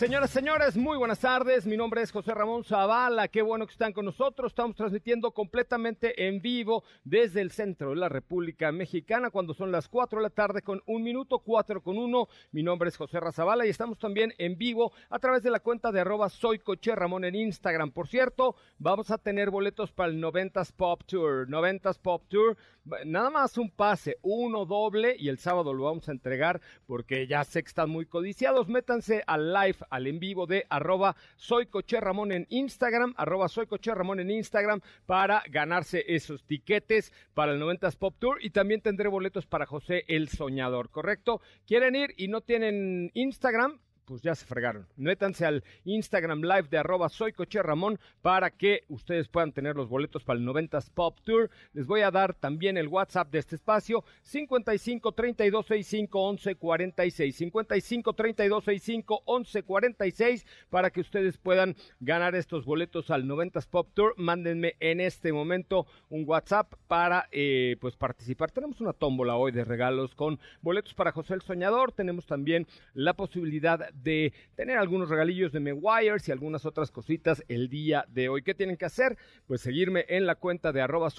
Señoras, señores, muy buenas tardes. Mi nombre es José Ramón Zavala. Qué bueno que están con nosotros. Estamos transmitiendo completamente en vivo desde el centro de la República Mexicana cuando son las 4 de la tarde con un minuto, 4 con 1. Mi nombre es José Razabala y estamos también en vivo a través de la cuenta de arroba soy Ramón en Instagram. Por cierto, vamos a tener boletos para el 90s Pop Tour. 90s Pop Tour, nada más un pase, uno doble y el sábado lo vamos a entregar porque ya sé que están muy codiciados. Métanse al live al en vivo de arroba soy Coche Ramón en Instagram, arroba soy Coche Ramón en Instagram para ganarse esos tiquetes para el 90s Pop Tour y también tendré boletos para José el Soñador, ¿correcto? ¿Quieren ir y no tienen Instagram? Pues ya se fregaron. Métanse al Instagram Live de arroba soy Coche Ramón para que ustedes puedan tener los boletos para el 90s Pop Tour. Les voy a dar también el WhatsApp de este espacio 55 32 65 11 46 55 32 65 11 46 para que ustedes puedan ganar estos boletos al 90s Pop Tour. Mándenme en este momento un WhatsApp para eh, pues participar. Tenemos una tómbola hoy de regalos con boletos para José el Soñador. Tenemos también la posibilidad de tener algunos regalillos de Meguiars y algunas otras cositas el día de hoy. ¿Qué tienen que hacer? Pues seguirme en la cuenta de arroba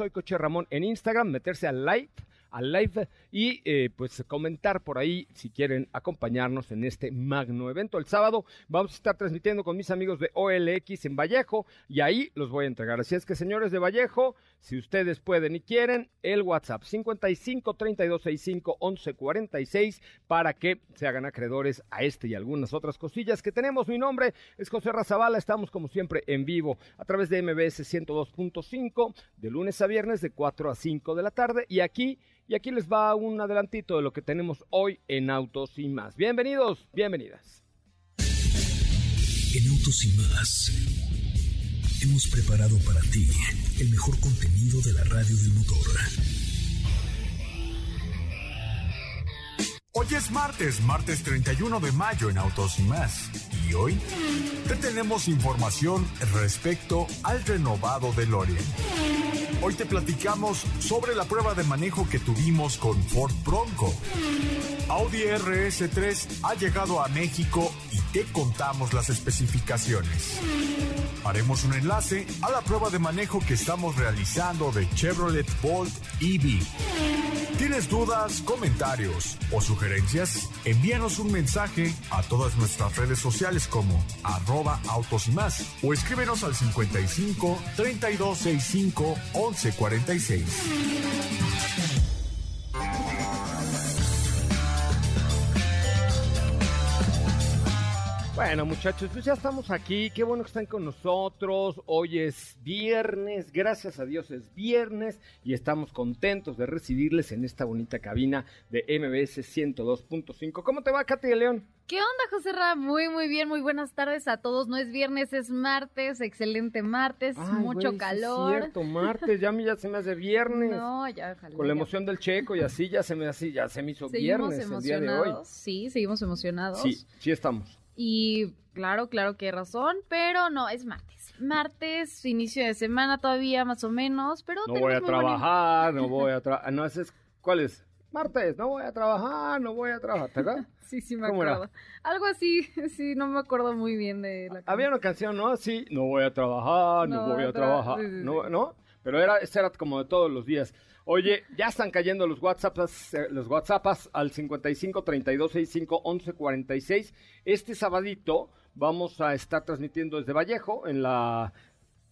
en Instagram, meterse al live al live y eh, pues comentar por ahí si quieren acompañarnos en este magno evento. El sábado vamos a estar transmitiendo con mis amigos de OLX en Vallejo y ahí los voy a entregar. Así es que señores de Vallejo, si ustedes pueden y quieren, el WhatsApp 55 32 65 11 46 para que se hagan acreedores a este y algunas otras cosillas que tenemos. Mi nombre es José Razabala, estamos como siempre en vivo a través de MBS 102.5 de lunes a viernes de 4 a 5 de la tarde y aquí y aquí les va un adelantito de lo que tenemos hoy en Autos y más. Bienvenidos, bienvenidas. En Autos y más hemos preparado para ti el mejor contenido de la radio del motor. Hoy es martes, martes 31 de mayo en Autos y más. Y hoy te tenemos información respecto al renovado DeLorean. Hoy te platicamos sobre la prueba de manejo que tuvimos con Ford Bronco. Audi RS3 ha llegado a México y te contamos las especificaciones. Haremos un enlace a la prueba de manejo que estamos realizando de Chevrolet Bolt EV. ¿Tienes dudas, comentarios o sugerencias? Envíanos un mensaje a todas nuestras redes sociales como arroba autos y más o escríbenos al 55 3265 1146. Bueno, muchachos, pues ya estamos aquí. Qué bueno que están con nosotros. Hoy es viernes, gracias a Dios es viernes y estamos contentos de recibirles en esta bonita cabina de MBS 102.5. ¿Cómo te va, Katy de León? ¿Qué onda, José Ra? Muy, muy bien, muy buenas tardes a todos. No es viernes, es martes, excelente martes, Ay, mucho güey, calor. Es cierto, martes, ya, a mí ya se me hace viernes. No, ya, ojalá. Con la ya. emoción del checo y así ya se me así, ya se me hizo Seguimos viernes el día de hoy. Sí, seguimos emocionados. Sí, sí estamos. Y claro, claro que hay razón, pero no, es martes. Martes, inicio de semana todavía más o menos, pero No voy a trabajar, no voy a trabajar. No, ese es, ¿cuál es? Martes, no voy a trabajar, no voy a trabajar, ¿te acuerdas? Sí, sí me acuerdo. Algo así, sí, no me acuerdo muy bien de la Había una canción, ¿no? Sí, no voy a trabajar, no, No voy a tra- trabajar. sí, sí, sí. ¿No? ¿no? pero era, era como de todos los días. Oye, ya están cayendo los WhatsApps, eh, los WhatsApps al 55 32 65 11 46. Este sabadito vamos a estar transmitiendo desde Vallejo en la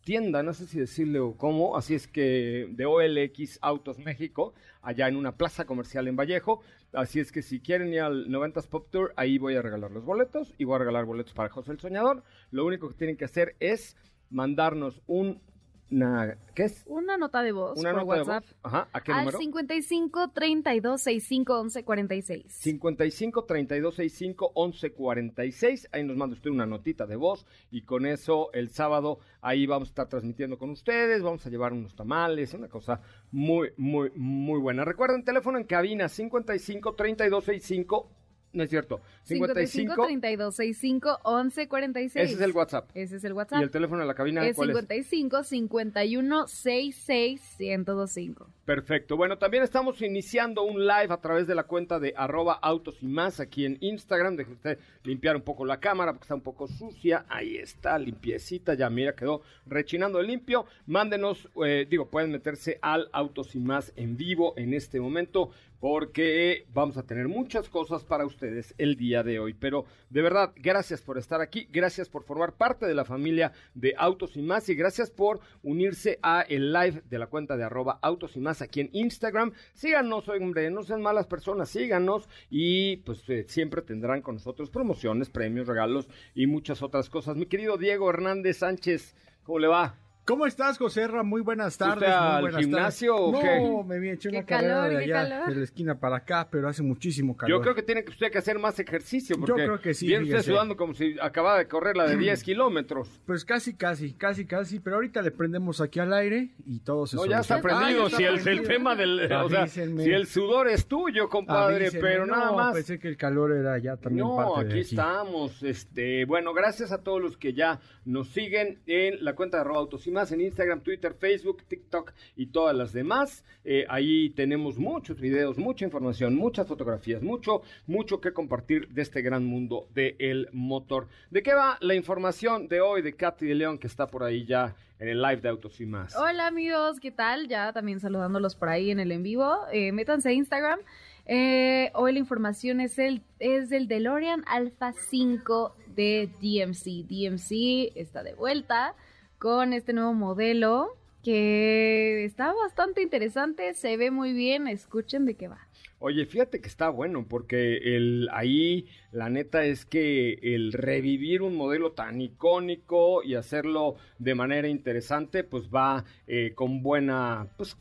tienda, no sé si decirle o cómo, así es que de OLX Autos México, allá en una plaza comercial en Vallejo. Así es que si quieren ir al 90s Pop Tour, ahí voy a regalar los boletos y voy a regalar boletos para José el Soñador. Lo único que tienen que hacer es mandarnos un una, ¿qué es? Una nota de voz Una por nota de WhatsApp. voz. Ajá, ¿a qué al número? 55 32 65 11 46. 55 32 65 11 46. Ahí nos manda usted una notita de voz y con eso el sábado ahí vamos a estar transmitiendo con ustedes. Vamos a llevar unos tamales, una cosa muy, muy, muy buena. Recuerden, teléfono en cabina 55 32 65. No es cierto. 55 55. 32 65 11 46. Ese es el WhatsApp. Ese es el Y WhatsApp. el teléfono de la cabina, es ¿cuál es? 55 51 66 1025. Perfecto. Bueno, también estamos iniciando un live a través de la cuenta de arroba autos y más aquí en Instagram. Deje usted limpiar un poco la cámara porque está un poco sucia. Ahí está, limpiecita. Ya mira, quedó rechinando limpio. Mándenos, eh, digo, pueden meterse al autos y más en vivo en este momento porque vamos a tener muchas cosas para ustedes el día de hoy. Pero de verdad, gracias por estar aquí, gracias por formar parte de la familia de Autos y Más y gracias por unirse a el live de la cuenta de arroba Autos y Más aquí en Instagram. Síganos, hombre, no sean malas personas, síganos y pues eh, siempre tendrán con nosotros promociones, premios, regalos y muchas otras cosas. Mi querido Diego Hernández Sánchez, ¿cómo le va? ¿Cómo estás, José Ra? Muy buenas tardes. ¿Fuiste muy al buenas gimnasio tardes. o no, qué? me vi hecho Qué una carrera calor, de qué allá, calor. de la esquina para acá, pero hace muchísimo calor. Yo creo que tiene que usted que hacer más ejercicio Yo porque creo que sí, viene usted fíjese. sudando como si acababa de correr la de 10 kilómetros. Pues casi, casi, casi, casi, pero ahorita le prendemos aquí al aire y todo se No, ya está soluciona. Ah, ya si el, está el tema del. O sea, Avísenme. si el sudor es tuyo, compadre, Avísenme. pero No, nada más. Pensé que el calor era ya también No, parte aquí, de estamos. Este, bueno, gracias a todos los que ya nos siguen en la cuenta de arroba autos y más en Instagram, Twitter, Facebook, TikTok y todas las demás. Eh, ahí tenemos muchos videos, mucha información, muchas fotografías, mucho, mucho que compartir de este gran mundo del motor. ¿De qué va la información de hoy de Katy de León que está por ahí ya en el live de autos y más? Hola amigos, ¿qué tal? Ya también saludándolos por ahí en el en vivo. Eh, métanse a Instagram. Eh, hoy la información es, el, es del DeLorean Alpha 5 de DMC. DMC está de vuelta con este nuevo modelo que está bastante interesante, se ve muy bien, escuchen de qué va. Oye, fíjate que está bueno, porque el, ahí la neta es que el revivir un modelo tan icónico y hacerlo de manera interesante, pues va eh, con buena, pues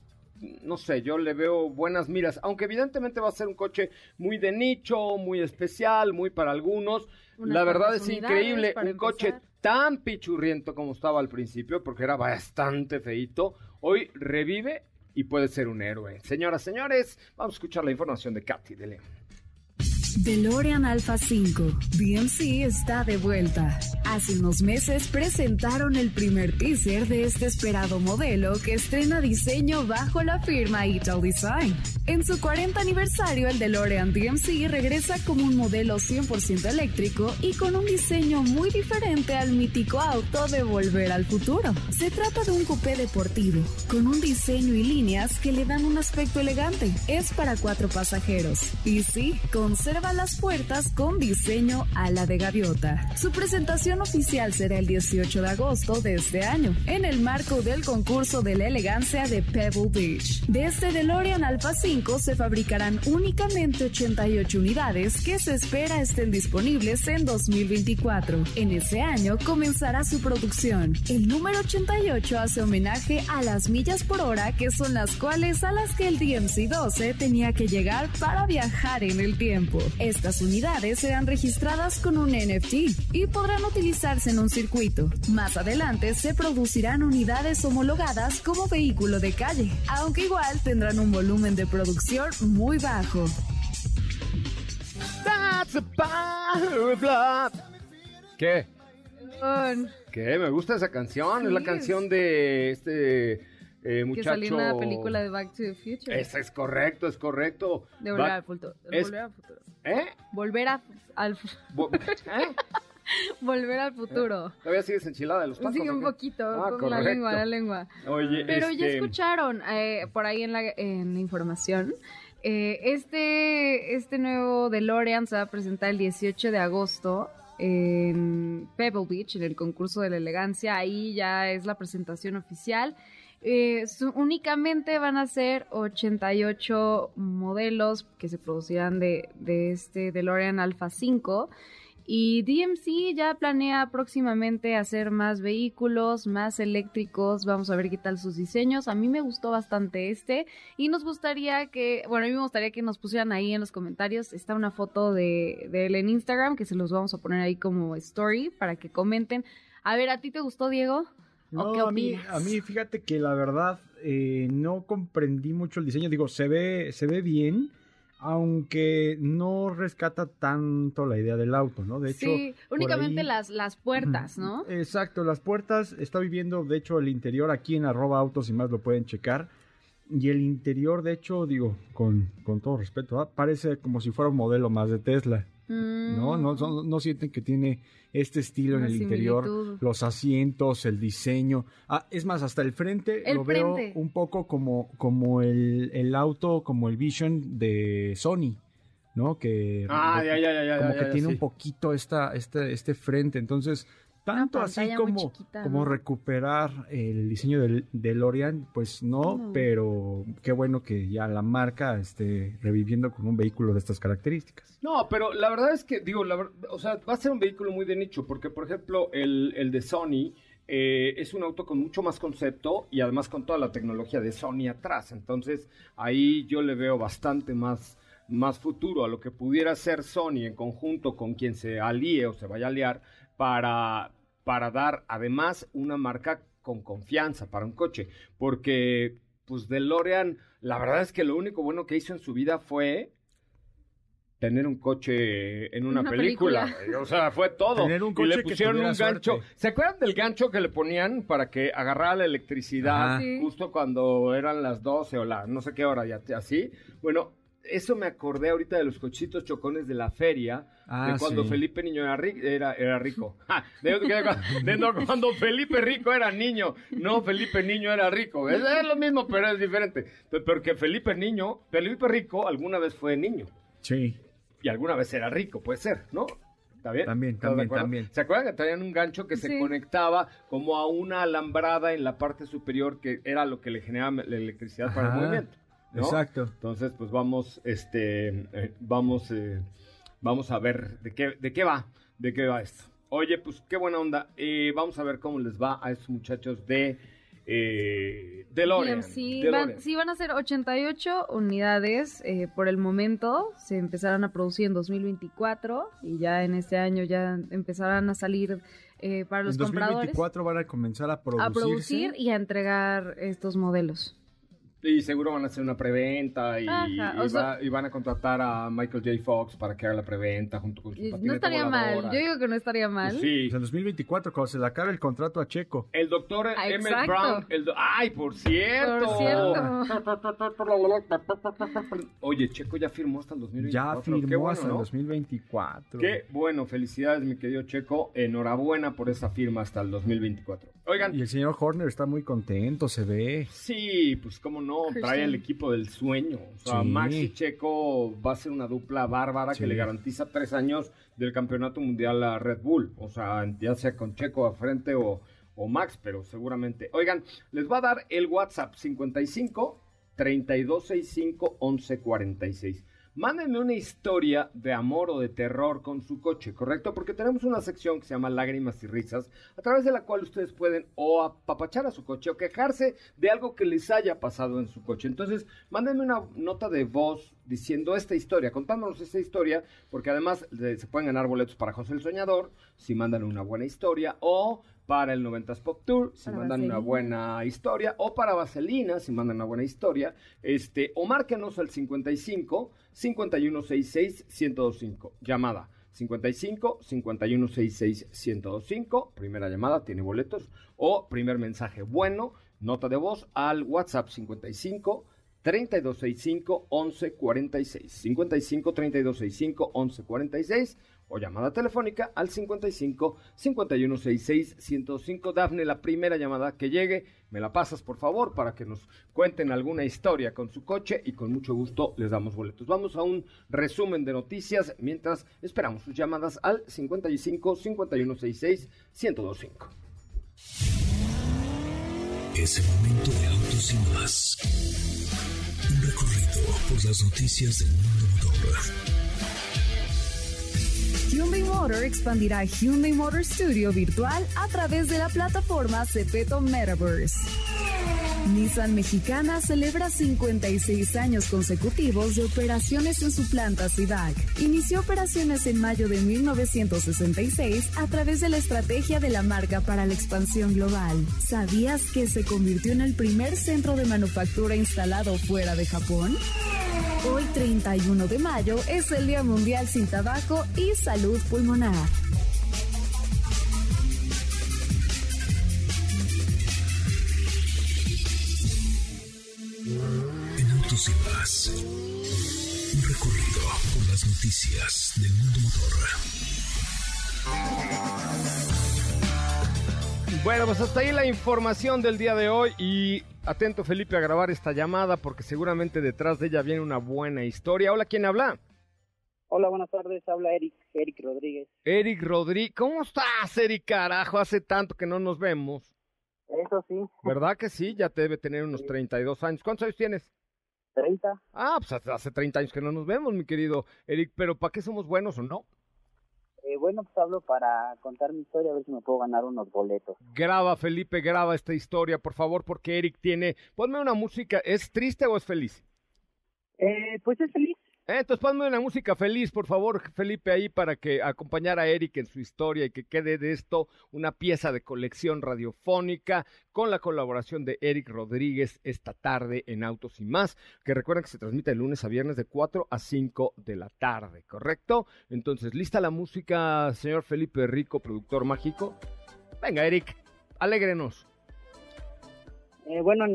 no sé, yo le veo buenas miras, aunque evidentemente va a ser un coche muy de nicho, muy especial, muy para algunos. La verdad es increíble, un coche empezar. Tan pichurriento como estaba al principio, porque era bastante feito, hoy revive y puede ser un héroe. Señoras, señores, vamos a escuchar la información de Katy de León. DeLorean Alpha 5. DMC está de vuelta. Hace unos meses presentaron el primer teaser de este esperado modelo que estrena diseño bajo la firma Ital Design. En su 40 aniversario, el DeLorean DMC regresa como un modelo 100% eléctrico y con un diseño muy diferente al mítico auto de Volver al Futuro. Se trata de un coupé deportivo, con un diseño y líneas que le dan un aspecto elegante. Es para cuatro pasajeros. Y sí, conserva las puertas con diseño a la de gaviota. Su presentación oficial será el 18 de agosto de este año, en el marco del concurso de la elegancia de Pebble Beach. De este DeLorean Alpha 5 se fabricarán únicamente 88 unidades que se espera estén disponibles en 2024. En ese año comenzará su producción. El número 88 hace homenaje a las millas por hora que son las cuales a las que el DMC-12 tenía que llegar para viajar en el tiempo. Estas unidades serán registradas con un NFT y podrán utilizarse en un circuito. Más adelante se producirán unidades homologadas como vehículo de calle, aunque igual tendrán un volumen de producción muy bajo. That's a. ¿Qué? ¿Qué? Me gusta esa canción. es la canción de este eh, que salió en la película de Back to the Future. Esa es correcto, es correcto. de volver al futuro. es- Volver al futuro. ¿Eh? Volver a- al fu- Bo- ¿Eh? Volver al futuro. ¿Todavía sigues enchilada de los tacos? Sí, un poquito, Ah, con la lengua, la lengua. Oye, Pero ya este, escucharon eh, por ahí en la, en la información. eh, este, este nuevo DeLorean se va a presentar el 18 de agosto en Pebble Beach, en el concurso de la elegancia. Ahí ya es la presentación oficial. Eh, su- únicamente van a ser 88 modelos que se producirán de, de este DeLorean Alpha 5. Y DMC ya planea próximamente hacer más vehículos, más eléctricos. Vamos a ver qué tal sus diseños. A mí me gustó bastante este. Y nos gustaría que, bueno, a mí me gustaría que nos pusieran ahí en los comentarios. Está una foto de, de él en Instagram que se los vamos a poner ahí como story para que comenten. A ver, ¿a ti te gustó, Diego? ¿O No, a mí, a mí fíjate que la verdad eh, no comprendí mucho el diseño. Digo, se ve, se ve bien, aunque no rescata tanto la idea del auto, ¿no? De hecho, sí, únicamente ahí- las, las puertas, ¿no? Exacto, las puertas, está viviendo de hecho el interior aquí en arroba autos y más lo pueden checar. Y el interior, de hecho, digo, con, con todo respeto, ¿ah? parece como si fuera un modelo más de Tesla. ¿No? No, Mm. son- no sienten que tiene este estilo en el interior, los asientos, el diseño. Ah, es más, hasta el frente El lo veo un poco como, como el, el auto, como el Vision de Sony, ¿no? Que, Ah, ya, ya, ya, ya, como ya, que ya, tiene sí. un poquito esta, este, este frente. Entonces, tanto así como, chiquita, como recuperar el diseño del DeLorean, pues no, No. pero qué bueno que ya la marca esté reviviendo con un vehículo de estas características. No, pero la verdad es que, digo, la o sea, va a ser un vehículo muy de nicho, porque, por ejemplo, el, el de Sony eh, es un auto con mucho más concepto y además con toda la tecnología de Sony atrás. Entonces, ahí yo le veo bastante más, más futuro a lo que pudiera ser Sony en conjunto con quien se alíe o se vaya a aliar para, para dar además una marca con confianza para un coche. Porque, pues, DeLorean, la verdad es que lo único bueno que hizo en su vida fue tener un coche en una, Una película. película. O sea, fue todo. Tener un y coche le que pusieron tuviera un gancho. suerte. ¿Se acuerdan del gancho que le ponían para que agarrara la electricidad Ajá. Justo cuando eran las 12 o la no sé qué hora ya así? Bueno, eso me acordé ahorita de los cochitos chocones de la feria, Ah, de cuando sí. Felipe Niño era, ri- era, era rico. Ja, de, de- de- no, cuando Felipe Rico era niño, no Felipe Niño era rico. Es, es lo mismo, pero es diferente. Pero- Porque Felipe Niño, Felipe Rico alguna vez fue niño Sí. y alguna vez era rico, puede ser, ¿no? ¿Está bien? También, ¿Estás de también, también. ¿Se acuerdan que traían un gancho que se conectaba como a una alambrada en la parte superior que era lo que le generaba la electricidad para el movimiento? ¿No? Exacto. Entonces, pues vamos, este, eh, vamos, eh, vamos a ver de qué, de qué va, de qué va esto. Oye, pues qué buena onda. Eh, vamos a ver cómo les va a estos muchachos de eh, DeLorean. Sí, DeLorean. van, sí, van a ser 88 unidades eh, por el momento. Se empezarán a producir en 2024 y ya en este año ya empezarán a salir eh, para los en compradores 2024 van a comenzar a producir y a entregar estos modelos. Y seguro van a hacer una preventa y, y o sea- va- y van a contratar a Michael J. Fox para que haga la preventa junto con su Y No patineta estaría mal, voladora. yo digo que no estaría mal. Pues sí. Pues en 2024, cuando se le acabe el contrato a Checo. El doctor Ah, Emmett exacto. Brown. el do- ¡Ay, por cierto! Por Oye, Checo ya firmó hasta el 2024. Ya firmó Qué bueno, hasta el ¿no? 2024. Qué bueno, felicidades, mi querido Checo. Enhorabuena por esa firma hasta el 2024. Oigan, Y el señor Horner está muy contento, se ve. Sí, pues cómo no, trae el equipo del sueño. O sea, Sí. Max y Checo va a ser una dupla bárbara Sí. que le garantiza tres años del campeonato mundial a Red Bull. O sea, ya sea con Checo a frente o, o Max, pero seguramente. Oigan, les va a dar el WhatsApp 55 3265 1146. Mándenme una historia de amor o de terror con su coche, ¿correcto? Porque tenemos una sección que se llama Lágrimas y Risas, a través de la cual ustedes pueden o apapachar a su coche o quejarse de algo que les haya pasado en su coche. Entonces, mándenme una nota de voz diciendo esta historia, contándonos esta historia, porque además eh, se pueden ganar boletos para José el Soñador si mandan una buena historia o para el 90s Pop Tour si Para mandan una buena historia o para Vaselina si mandan una buena historia, este o márquenos al 55 5166 1025. Llamada 55 5166 1025. Primera llamada, tiene boletos. O primer mensaje bueno, nota de voz al WhatsApp 55 3265 1146. 55 3265 1146 o llamada telefónica al 55 5166 105. Dafne, la primera llamada que llegue, me la pasas por favor para que nos cuenten alguna historia con su coche y con mucho gusto les damos boletos. Vamos a un resumen de noticias mientras esperamos sus llamadas al 55 5166 1025. Es el momento de autos y más. Un recorrido por las noticias del mundo motor Hyundai Motor expandirá Hyundai Motor Studio virtual a través de la plataforma Cepeto Metaverse. Nissan Mexicana celebra 56 años consecutivos de operaciones en su planta CIDAC. Inició operaciones en mayo de 1966 a través de la estrategia de la marca para la expansión global. ¿Sabías que se convirtió en el primer centro de manufactura instalado fuera de Japón? Hoy 31 de mayo es el Día Mundial sin Tabaco y Salud Pulmonar. Autos y más, un recorrido por las noticias del mundo motor. Bueno, pues hasta ahí la información del día de hoy y atento Felipe a grabar esta llamada porque seguramente detrás de ella viene una buena historia. Hola, ¿quién habla? Hola, buenas tardes. Habla Eric, Eric Rodríguez. Eric Rodríguez. ¿Cómo estás, Eric? Carajo, hace tanto que no nos vemos. Eso sí. ¿Verdad que sí? Ya te debe tener unos 32 años. ¿Cuántos años tienes? 30. Ah, pues hace- hace 30 años que no nos vemos, mi querido Eric. Pero ¿para qué somos buenos o no? Eh, bueno, pues hablo para contar mi historia, a ver si me puedo ganar unos boletos. Graba, Felipe, graba esta historia, por favor, porque Eric tiene... Ponme una música. ¿Es triste o es feliz? Eh, pues es feliz. Eh, Entonces ponme una música feliz, por favor, Felipe, ahí para que acompañar a Eric en su historia y que quede de esto una pieza de colección radiofónica con la colaboración de Eric Rodríguez esta tarde en Autos y más, que recuerden que se transmite de lunes a viernes de 4 a 5 de la tarde, ¿correcto? Entonces, ¿lista la música, señor Felipe Rico, productor mágico? Venga, Eric, alégrenos. Eh, bueno,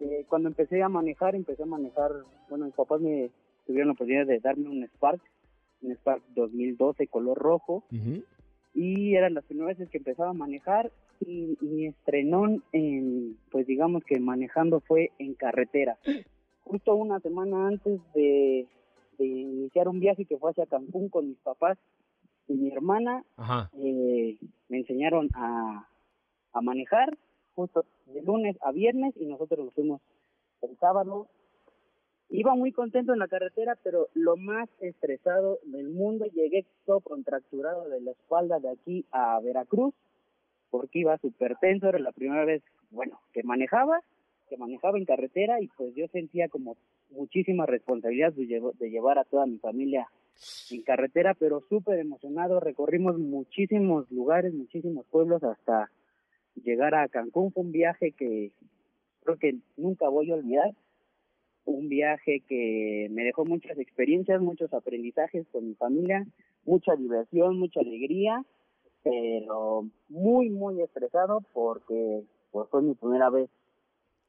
eh, cuando empecé a manejar, empecé a manejar, bueno, mis papás me tuvieron la oportunidad de darme un Spark, un Spark 2012 color rojo, y eran las primeras veces que empezaba a manejar y mi estrenón en, pues digamos que manejando fue en carretera. Justo una semana antes de, de iniciar un viaje que fue hacia Cancún con mis papás y mi hermana, Ajá. eh, me enseñaron a, a manejar justo de lunes a viernes y nosotros nos fuimos el sábado. Iba muy contento en la carretera, pero lo más estresado del mundo, llegué todo contracturado de la espalda de aquí a Veracruz, porque iba súper tenso, era la primera vez, bueno, que manejaba, que manejaba en carretera y pues yo sentía como muchísima responsabilidad de, llevar a toda mi familia en carretera, pero súper emocionado. Recorrimos muchísimos lugares, muchísimos pueblos hasta llegar a Cancún. Fue un viaje que creo que nunca voy a olvidar. Un viaje que me dejó muchas experiencias, muchos aprendizajes con mi familia, mucha diversión, mucha alegría, pero muy, muy estresado porque pues, fue mi primera vez,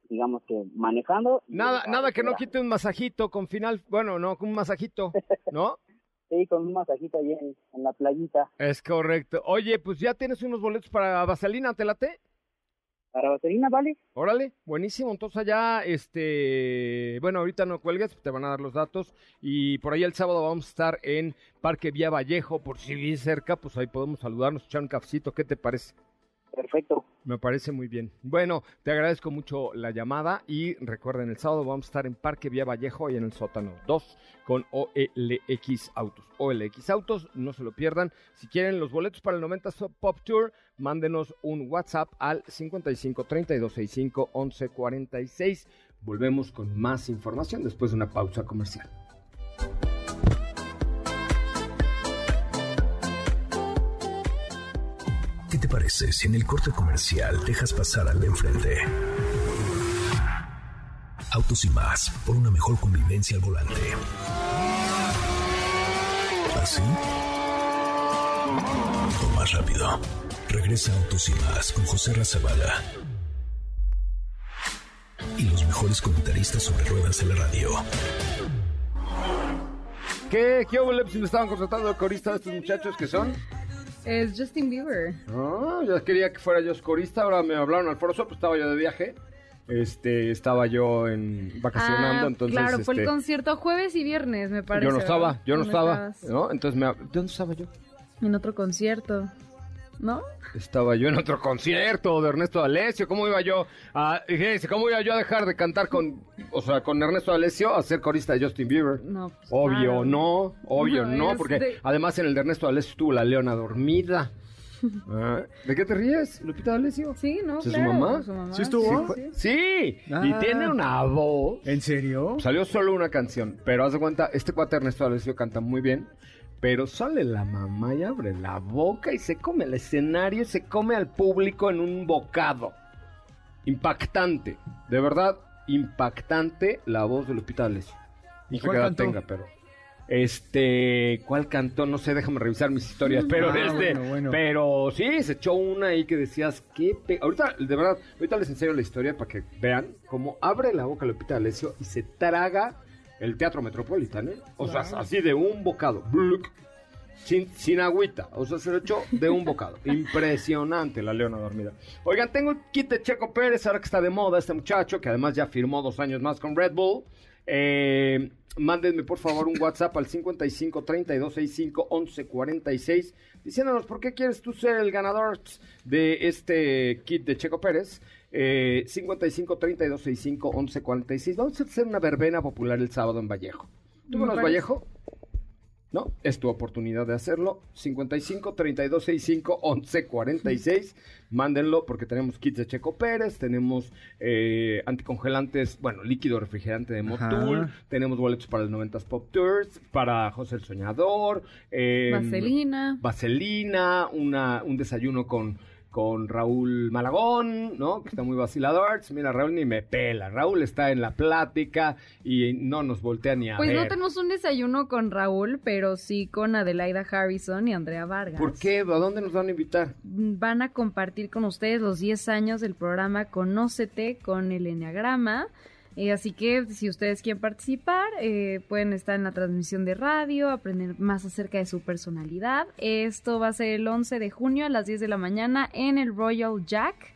digamos que manejando. Nada, nada que no quite un masajito con final, bueno, no, con un masajito, ¿no? Sí, con un masajito ahí en, en la playita. Es correcto. Oye, pues ya tienes unos boletos para Vaselina, ¿te late? Para vaselina, ¿vale? Órale, buenísimo. Entonces allá, este, bueno, ahorita no cuelgues, te van a dar los datos. Y por ahí el sábado vamos a estar en Parque Vía Vallejo, por si vives cerca, pues ahí podemos saludarnos, echar un cafecito. ¿Qué te parece? Perfecto. Me parece muy bien. Bueno, te agradezco mucho la llamada y recuerden, el sábado vamos a estar en Parque Vía Vallejo y en el sótano 2 con OLX Autos. OLX Autos, no se lo pierdan. Si quieren los boletos para el 90 Pop Tour, mándenos un WhatsApp al 55 32 65 11 46. Volvemos con más información después de una pausa comercial. ¿Qué te parece si en el corte comercial dejas pasar al de enfrente? Autos y más, por una mejor convivencia al volante. ¿Así? O más rápido. Regresa Autos y más con José Razabala. y los mejores comentaristas sobre ruedas en la radio. ¿Qué, qué hubo, si me estaban contratando de corista estos muchachos que son? Es Justin Bieber. Ah, ya quería que fuera yo corista, ahora me hablaron al Foro pues estaba yo de viaje. Este, estaba yo en vacacionando, Ah, entonces claro, fue el este, concierto jueves y viernes, me parece. yo no estaba, yo no ¿Dónde estaba, estabas? ¿no? Entonces me ¿dónde estaba yo? En otro concierto. ¿No? Estaba yo en otro concierto de Ernesto D'Alessio. ¿Cómo iba yo a, fíjense, cómo iba yo a dejar de cantar con, o sea, con Ernesto D'Alessio a ser corista de Justin Bieber? No, pues, Obvio claro. no, obvio No, no, es porque de- además en el de Ernesto D'Alessio estuvo la leona dormida. Ah, ¿De qué te ríes, Lupita D'Alessio? Sí, ¿no? ¿Es su mamá? su mamá. ¿Sí estuvo? Sí, sí. Sí, y Ah. tiene una voz. ¿En serio? Salió solo una canción, pero haz de cuenta, este cuate Ernesto D'Alessio canta muy bien, pero sale la mamá y abre la boca y se come el escenario, se come al público en un bocado. Impactante, de verdad, impactante la voz de Lupita D'Alessio. ¿Y No cuál cantó? tenga, pero... Este, ¿cuál cantó? No sé, déjame revisar mis historias, pero Ah, este, bueno, bueno. pero sí, se echó una ahí que decías, qué pe... Ahorita, de verdad, ahorita les enseño la historia para que vean cómo abre la boca Lupita D'Alessio y se traga el Teatro Metropolitano, ¿eh? O sea, así de un bocado, sin, sin agüita, o sea, se lo echó de un bocado. Impresionante la leona dormida. Oigan, tengo el kit de Checo Pérez, ahora que está de moda este muchacho, que además ya firmó dos años más con Red Bull. Eh, mándenme por favor un WhatsApp al 55 32 65 11 46 diciéndonos por qué quieres tú ser el ganador de este kit de Checo Pérez. Eh, 55 32 65 11 46. Vamos a hacer una verbena popular el sábado en Vallejo. ¿Tú conoces. Vallejo? ¿no? Es tu oportunidad de hacerlo. 55 32 65 11 46. Mándenlo porque tenemos kits de Checo Pérez, tenemos eh, anticongelantes, bueno, líquido refrigerante de Ajá. Motul, tenemos boletos para el 90s Pop Tours, para José el Soñador, eh, Vaselina. Vaselina, una, un desayuno con, con Raúl Malagón, ¿no? Que está muy vacilador. Mira, Raúl ni me pela. Raúl está en la plática y no nos voltea ni a Pues ver. no tenemos un desayuno con Raúl, pero sí con Adelaida Harrison y Andrea Vargas. ¿Por qué? ¿A dónde nos van a invitar? Van a compartir con ustedes los 10 años del programa Conócete con el Enneagrama. Así que si ustedes quieren participar, eh, pueden estar en la transmisión de radio, aprender más acerca de su personalidad. Esto va a ser el 11 de junio a las 10 de la mañana en el Royal Jack.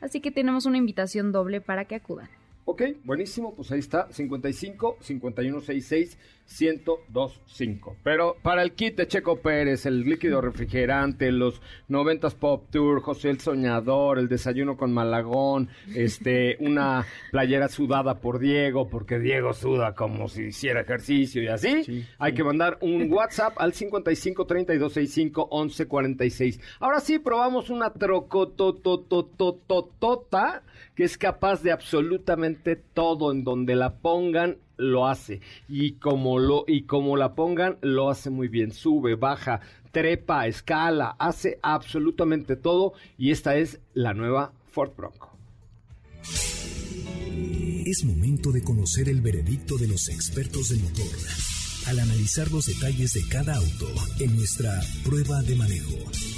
Así que tenemos una invitación doble para que acudan. Ok, buenísimo, pues ahí está, 55 5166 1025. Pero para el kit de Checo Pérez, el líquido refrigerante, los 90s Pop Tour, José el Soñador, el desayuno con Malagón, este, una playera sudada por Diego, porque Diego suda como si hiciera ejercicio y así, Sí, hay que mandar un WhatsApp al 55 32 65 11 46. Ahora sí, probamos una trocototototota que es capaz de absolutamente todo en donde la pongan lo hace. Y como lo y como la pongan lo hace muy bien. Sube baja trepa escala hace absolutamente todo. Y esta es la nueva Ford Bronco. Es momento de conocer el veredicto de los expertos del motor al analizar los detalles de cada auto en nuestra prueba de manejo.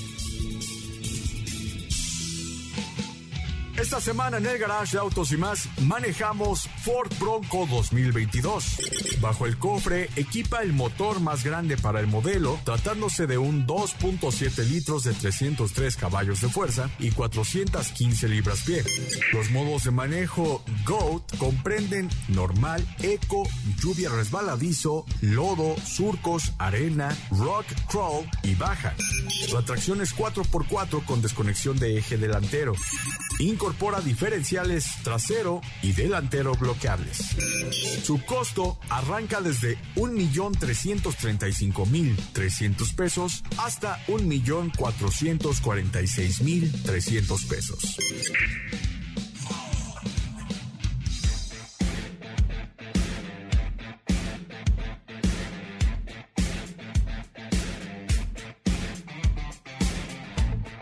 Esta semana en el Garage de Autos y más manejamos Ford Bronco 2022. Bajo el cofre equipa el motor más grande para el modelo, tratándose de un 2.7 litros de 303 caballos de fuerza y 415 libras-pie. Los modos de manejo GOAT comprenden normal, eco, lluvia resbaladizo, lodo, surcos, arena, rock crawl y baja. La tracción es 4x4 con desconexión de eje delantero. Incorpora diferenciales trasero y delantero bloqueables. Su costo arranca desde 1.335.300 pesos hasta 1.446.300 pesos.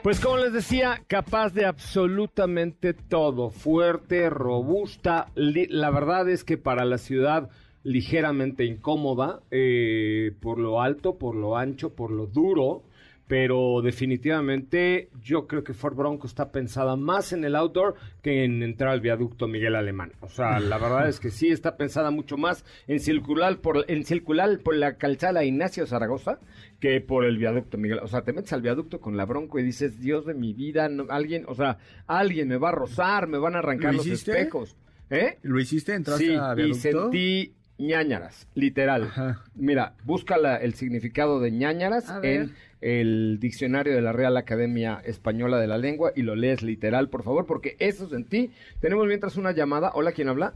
Pues como les decía, capaz de absolutamente todo, fuerte, robusta, la verdad es que para la ciudad ligeramente incómoda, eh, por lo alto, por lo ancho, por lo duro, pero definitivamente yo creo que Ford Bronco está pensada más en el outdoor que en entrar al viaducto Miguel Alemán. O sea, la verdad es que sí está pensada mucho más en circular por, en circular por la calzada Ignacio Zaragoza que por el viaducto Miguel. O sea, te metes al viaducto con la Bronco y dices, Dios de mi vida, no- alguien, o sea, alguien me va a rozar, me van a arrancar ¿Lo los espejos. ¿Eh? ¿Lo hiciste? ¿Entraste Sí, a y viaducto? sentí ñañaras, literal. Ajá. Mira, busca la- el significado de ñañaras en el diccionario de la Real Academia Española de la Lengua y lo lees literal, por favor, porque eso sentí. Tenemos mientras una llamada. Hola, ¿quién habla?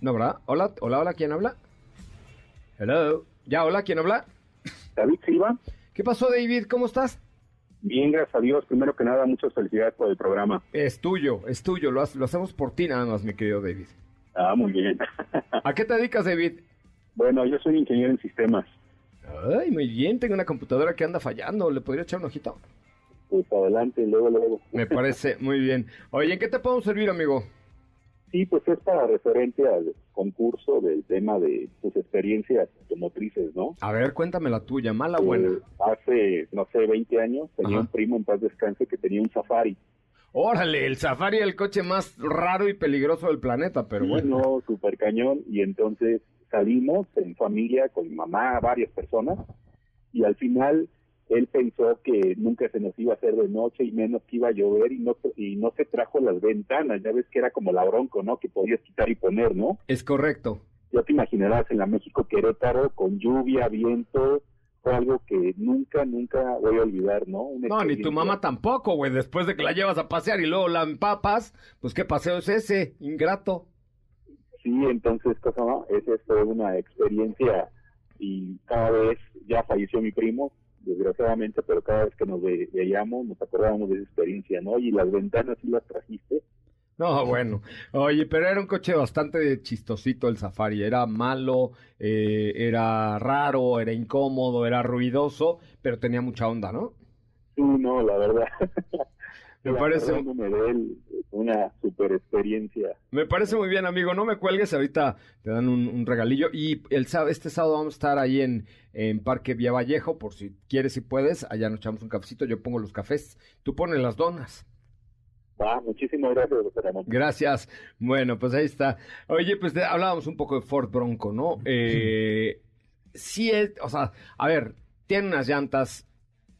No, ¿verdad? Hola, hola, hola, ¿quién habla? Hello. Ya, hola, ¿quién habla? David Silva, ¿Qué pasó, David? ¿Cómo estás? bien, gracias a Dios. Primero que nada, muchas felicidades por el programa. Es tuyo, es tuyo. Lo, ha- lo hacemos por ti nada más, mi querido David. Ah, muy bien. ¿A qué te dedicas, David? bueno, yo soy ingeniero en sistemas. Ay, muy bien. Tengo una computadora que anda fallando. ¿Le podría echar un ojito? Pues adelante, luego, luego. Me parece muy bien. Oye, ¿en qué te podemos servir, amigo? Sí, pues es para referente al concurso del tema de tus experiencias automotrices, ¿no? A ver, cuéntame la tuya, mala o buena. Eh, hace, no sé, 20 años tenía Ajá. un primo en paz descanse que tenía un Safari. Órale, el Safari el coche más raro y peligroso del planeta, pero bueno. No, super cañón. Y entonces salimos en familia con mi mamá, varias personas. Y al final él pensó que nunca se nos iba a hacer de noche y menos que iba a llover y no, y no se trajo las ventanas. Ya ves que era como la bronco, ¿no? Que podías quitar y poner, ¿no? Es correcto. Ya te imaginarás en la México Querétaro con lluvia, viento. Fue algo que nunca, nunca voy a olvidar, ¿no? Una No, ni tu mamá tampoco, güey. Después de que la llevas a pasear y luego la empapas, pues qué paseo es ese, ingrato. Sí, entonces, cosa no, esa fue una experiencia y cada vez, ya falleció mi primo, desgraciadamente, pero cada vez que nos ve- veíamos nos acordábamos de esa experiencia, ¿no? Y las ventanas sí las trajiste. No, bueno. Oye, pero era un coche bastante chistosito el Safari. Era malo, eh, era raro, era incómodo, era ruidoso, pero tenía mucha onda, ¿no? Sí, no, la verdad. Me parece- una super experiencia. Me parece muy bien, amigo. No me cuelgues, ahorita te dan un, un regalillo. Y el este sábado vamos a estar ahí en, en Parque Vía Vallejo, por si quieres y puedes. Allá nos echamos un cafecito, yo pongo los cafés, tú pones las donas. Muchísimas gracias, doctor Ramón. Gracias. Bueno, pues ahí está. Oye, pues de- hablábamos un poco de Ford Bronco, ¿no? Eh, sí, es, o sea, a ver, tiene unas llantas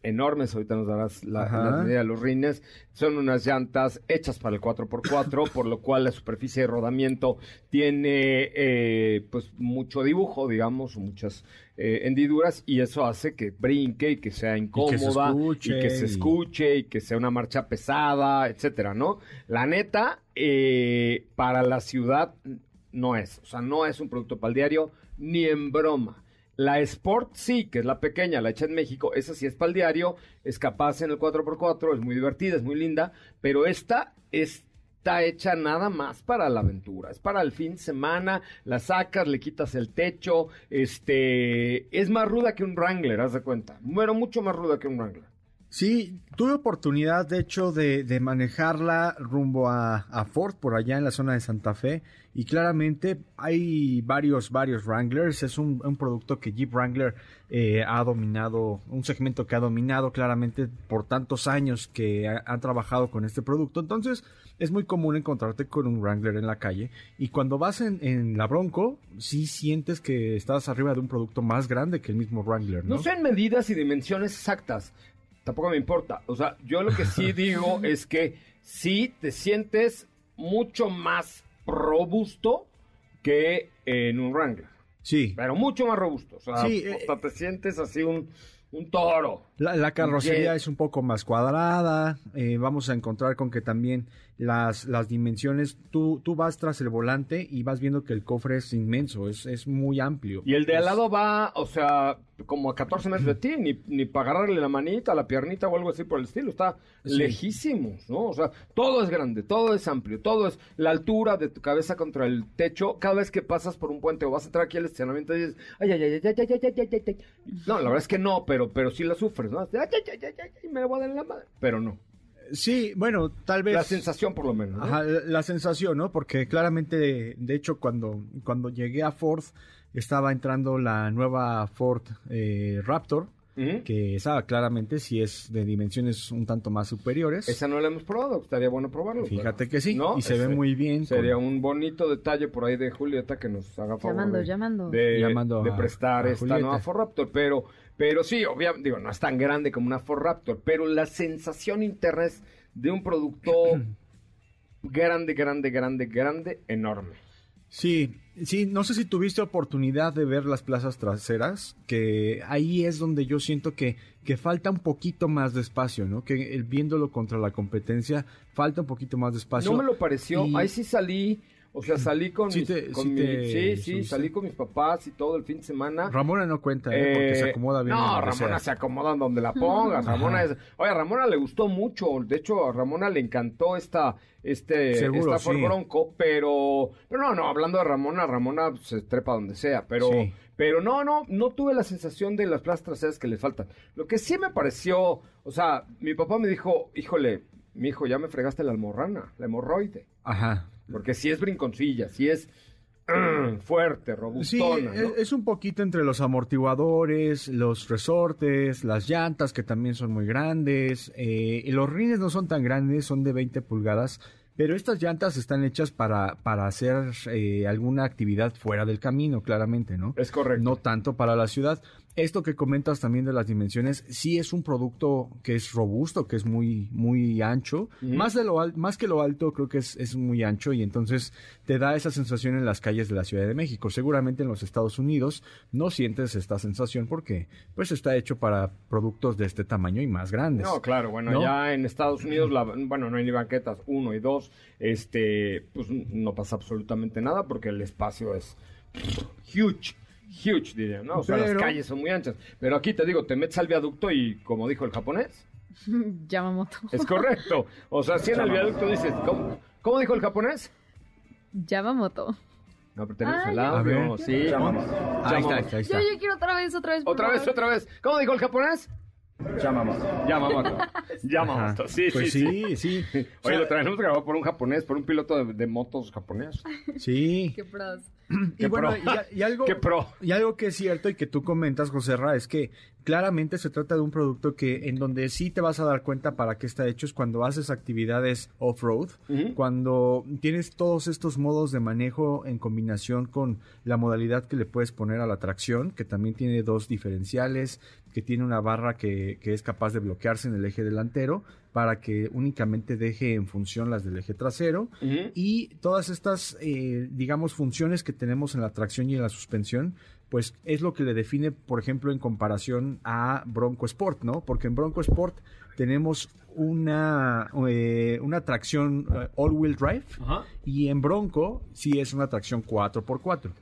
enormes, ahorita nos darás la, la medida de los rines, son unas llantas hechas para el 4x4, por lo cual la superficie de rodamiento tiene eh, pues mucho dibujo, digamos, muchas eh, hendiduras, y eso hace que brinque y que sea incómoda y que se y- escuche y que sea una marcha pesada, etcétera, ¿no? La neta, eh, para la ciudad no es, o sea, no es un producto para el diario ni en broma. La Sport sí, que es la pequeña, la hecha en México, esa sí es para el diario, es capaz en el 4x4, es muy divertida, es muy linda, pero esta está hecha nada más para la aventura, es para el fin de semana, la sacas, le quitas el techo, este, es más ruda que un Wrangler, haz de cuenta, bueno, mucho más ruda que un Wrangler. Sí, tuve oportunidad, de hecho, de, de manejarla rumbo a, a Ford, por allá en la zona de Santa Fe, y claramente hay varios, varios Wranglers, es un, un producto que Jeep Wrangler eh, ha dominado, un segmento que ha dominado claramente por tantos años que ha- han trabajado con este producto, entonces es muy común encontrarte con un Wrangler en la calle, y cuando vas en, en la Bronco, sí sientes que estás arriba de un producto más grande que el mismo Wrangler, ¿no? No sé en medidas y dimensiones exactas, tampoco me importa. O sea, yo lo que sí digo es que sí te sientes mucho más robusto que en un Wrangler, Sí. pero mucho más robusto. O sea, Sí, eh, hasta te sientes así un, un toro. La, la carrocería es un poco más cuadrada. eh, vamos a encontrar con que también las, las dimensiones, tú, tú vas tras el volante y vas viendo que el cofre es inmenso, es, es muy amplio. Y el de al lado va, o sea, como a 14 metros de ti, ni, ni para agarrarle la manita, la piernita o algo así por el estilo. Está Sí. lejísimos, ¿no? O sea, todo es grande, todo es amplio, todo es la altura de tu cabeza contra el techo. Cada vez que pasas por un puente o vas a entrar aquí al estacionamiento, dices, ay, ay, ay, ay, ay, ay, ay, ay, ay, ay". No, la verdad es que no, pero, pero sí la sufres, ¿no? Ay, ay, ay, ay, ay, ay, me voy a dar en la madre. Pero no. Sí, bueno, tal vez... La sensación, por lo menos. ¿no? Ajá, la, la sensación, ¿no? Porque claramente, de, de hecho, cuando, cuando llegué a Ford, estaba entrando la nueva Ford eh, Raptor. Que esa claramente sí es de dimensiones un tanto más superiores. Esa no la hemos probado, estaría bueno probarlo. Fíjate pero- que sí, ¿no? y se ve muy bien. Sería con- un bonito detalle por ahí de Julieta que nos haga favor Llamando, de, llamando. de, Llamando de a- prestar a esta Julieta. nueva Ford Raptor, pero, pero sí, obviamente, digo, no es tan grande como una Ford Raptor, pero la sensación interna es de un producto grande, grande, grande, grande, enorme. Sí, sí, no sé si tuviste oportunidad de ver las plazas traseras, que ahí es donde yo siento que, que falta un poquito más de espacio, ¿no? Que el, viéndolo contra la competencia, falta un poquito más de espacio. No me lo pareció, Y- ahí sí salí, o sea, salí con, Sí mis, te- con sí mi- te sí, salí con mis papás y todo el fin de semana. Ramona no cuenta, ¿eh? porque Eh, se acomoda bien. en No, Ramona sea. se acomoda donde la pongas. Ramona es. Oye, a Ramona le gustó mucho. De hecho, a Ramona le encantó esta, este, Seguro, esta Ford. Bronco, pero, pero no, no, hablando de Ramona, Ramona se trepa donde sea, pero, pero no, no, no tuve la sensación de las plazas traseras que le faltan. Lo que sí me pareció, o sea, mi papá me dijo, híjole, mi hijo, ya me fregaste la almorrana, la hemorroide, Ajá. porque si es brinconcilla, si es fuerte, Sí, robustona, ¿no? es, es un poquito entre los amortiguadores, los resortes, las llantas que también son muy grandes. eh, y los rines no son tan grandes, son de 20 pulgadas. Pero estas llantas están hechas para, para hacer eh, alguna actividad fuera del camino, claramente, ¿no? Es correcto. No tanto para la ciudad. Esto que comentas también de las dimensiones, sí es un producto que es robusto, que es muy, muy ancho. más, de lo al- más que lo alto, creo que es, es muy ancho y entonces te da esa sensación en las calles de la Ciudad de México. Seguramente en los Estados Unidos no sientes esta sensación porque pues está hecho para productos de este tamaño y más grandes. No, claro, bueno, ¿no? ya en Estados Unidos, la- bueno, no hay ni banquetas, uno y dos, este, pues no pasa absolutamente nada porque el espacio es huge, huge, diría, ¿no? O sea, las calles son muy anchas. Pero aquí te digo, te metes al viaducto y, como dijo el japonés, Yamamoto. es correcto. O sea, si en el viaducto dices, ¿cómo, cómo dijo el japonés? Yamamoto. No, pero tenemos Ay, el yo- A audio, ver. sí. Ahí está, Llámame. ahí está, ahí Yo, está. yo quiero otra vez, otra vez. por Otra vez, favor. otra vez. ¿Cómo dijo el japonés? Yamamoto. Yamamoto. Yamamoto, sí, Pues sí, sí, sí. Oye, lo tenemos grabado por un japonés, por un piloto de, de motos japonés. Sí. Qué pros. Y bueno, y, algo, y algo que es cierto y que tú comentas, José Ra, es que claramente se trata de un producto que en donde sí te vas a dar cuenta para qué está hecho es cuando haces actividades off-road, cuando tienes todos estos modos de manejo en combinación con la modalidad que le puedes poner a la tracción, que también tiene dos diferenciales, que tiene una barra que, que es capaz de bloquearse en el eje delantero para que únicamente deje en función las del eje trasero y todas estas, eh, digamos, funciones que tenemos en la tracción y en la suspensión, pues es lo que le define, por ejemplo, en comparación a Bronco Sport, ¿no? Porque en Bronco Sport tenemos una, eh, una tracción eh, all-wheel drive y en Bronco sí es una tracción 4x4.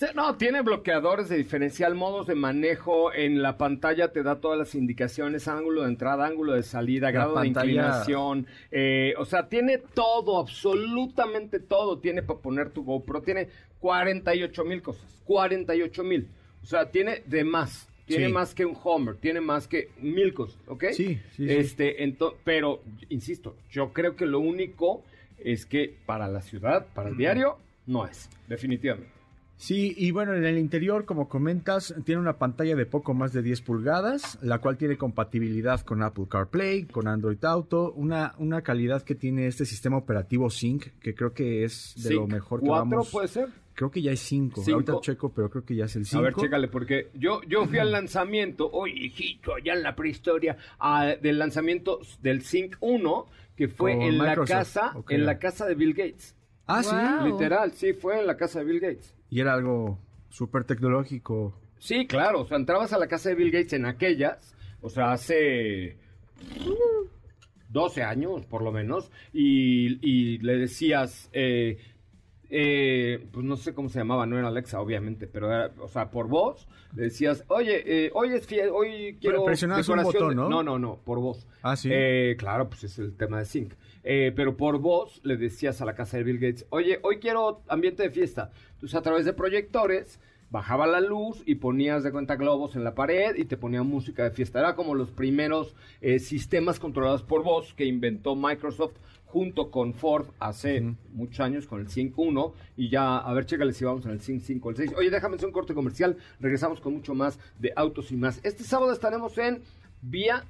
Sí, No, tiene bloqueadores de diferencial, modos de manejo. En la pantalla te da todas las indicaciones, ángulo de entrada, ángulo de salida, grado pantalla- de inclinación. eh, o sea, tiene todo, absolutamente todo. Tiene para poner tu GoPro, tiene 48 mil cosas, 48 mil. O sea, tiene de más. Tiene Sí. más que un Homer, tiene más que mil cosas, ¿ok? Sí, sí, sí. Este, ento- pero, insisto, yo creo que lo único es que para la ciudad, para el diario, no es, definitivamente. Sí, y bueno, en el interior, como comentas, tiene una pantalla de poco más de 10 pulgadas, la cual tiene compatibilidad con Apple CarPlay, con Android Auto, una, una calidad que tiene este sistema operativo Sync, que creo que es de lo mejor que ¿Cuatro vamos. puede ser? Creo que ya es 5. Cinco. Ahorita checo, pero creo que ya es el 5. A ver, chécale, porque yo, yo fui al lanzamiento, oye, hijito, allá en la prehistoria, ah, del lanzamiento del Sync 1, que fue Con en la casa, en la casa de Bill Gates. Ah, sí. Literal, sí, fue en la casa de Bill Gates. Y era algo súper tecnológico. Sí, claro, o sea, entrabas a la casa de Bill Gates en aquellas, o sea, hace 12 años por lo menos, y, y le decías, eh, eh, pues no sé cómo se llamaba, no era Alexa, obviamente, pero era, o sea, por voz, le decías, oye, eh, hoy es fie- hoy quiero presionabas un botón, de-". ¿no? No, no, no, por voz. Ah, sí. Eh, claro, pues es el tema de Sync. Eh, pero por voz le decías a la casa de Bill Gates, oye, hoy quiero ambiente de fiesta. Entonces a través de proyectores bajaba la luz y ponías de cuenta globos en la pared y te ponía música de fiesta. Era como los primeros eh, sistemas controlados por voz que inventó Microsoft junto con Ford hace muchos años con el 5.1 y ya, a ver, chécale si vamos en el 5.5, el 6. Oye, déjame hacer un corte comercial, regresamos con mucho más de autos y más. Este sábado estaremos en Vía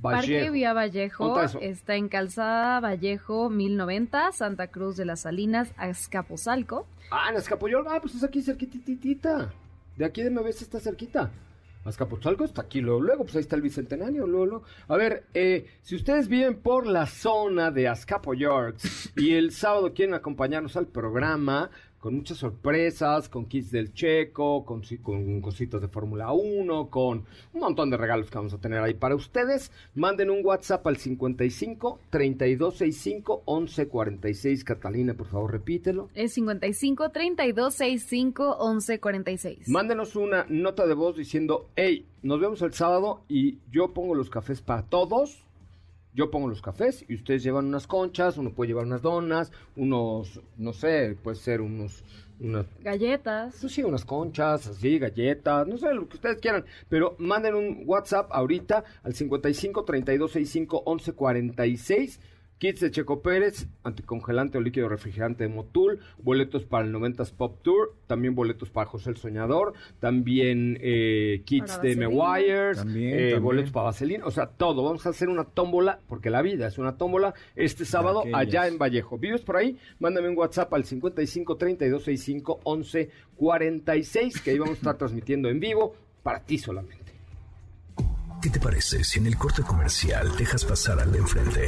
Parque Vallejo. Vía Vallejo está en Calzada Vallejo 1090, Santa Cruz de las Salinas, Azcapotzalco. Ah, en Azcapoyol, ah, pues es aquí cerquititita. De aquí de MBS está cerquita. Azcapotzalco está aquí luego, luego, pues ahí está el Bicentenario, luego, luego. A ver, eh, si ustedes viven por la zona de Azcapoyol y el sábado quieren acompañarnos al programa con muchas sorpresas, con kits del Checo, con, con cositas de Fórmula 1, con un montón de regalos que vamos a tener ahí para ustedes, manden un WhatsApp al 55 3265 1146. Catalina, por favor, repítelo. Es 55 32 65 11 46. Mándenos una nota de voz diciendo, hey, nos vemos el sábado y yo pongo los cafés para todos. Yo pongo los cafés y ustedes llevan unas conchas, uno puede llevar unas donas, unos, no sé, puede ser unos, unas, Galletas. pues sí, unas conchas, así, galletas, no sé, lo que ustedes quieran. Pero manden un WhatsApp ahorita al 55 32 65 11 46. Kits de Checo Pérez, anticongelante o líquido refrigerante de Motul, boletos para el 90s Pop Tour, también boletos para José el Soñador, también eh, kits de También, eh, boletos para Vaselina, o sea, todo. Vamos a hacer una tómbola, porque la vida es una tómbola, este sábado aquellas. allá en Vallejo. ¿Vives por ahí? Mándame un WhatsApp al 55 32 65 11 46, que ahí vamos a estar transmitiendo en vivo para ti solamente. ¿Qué te parece si en el corte comercial dejas pasar al de enfrente?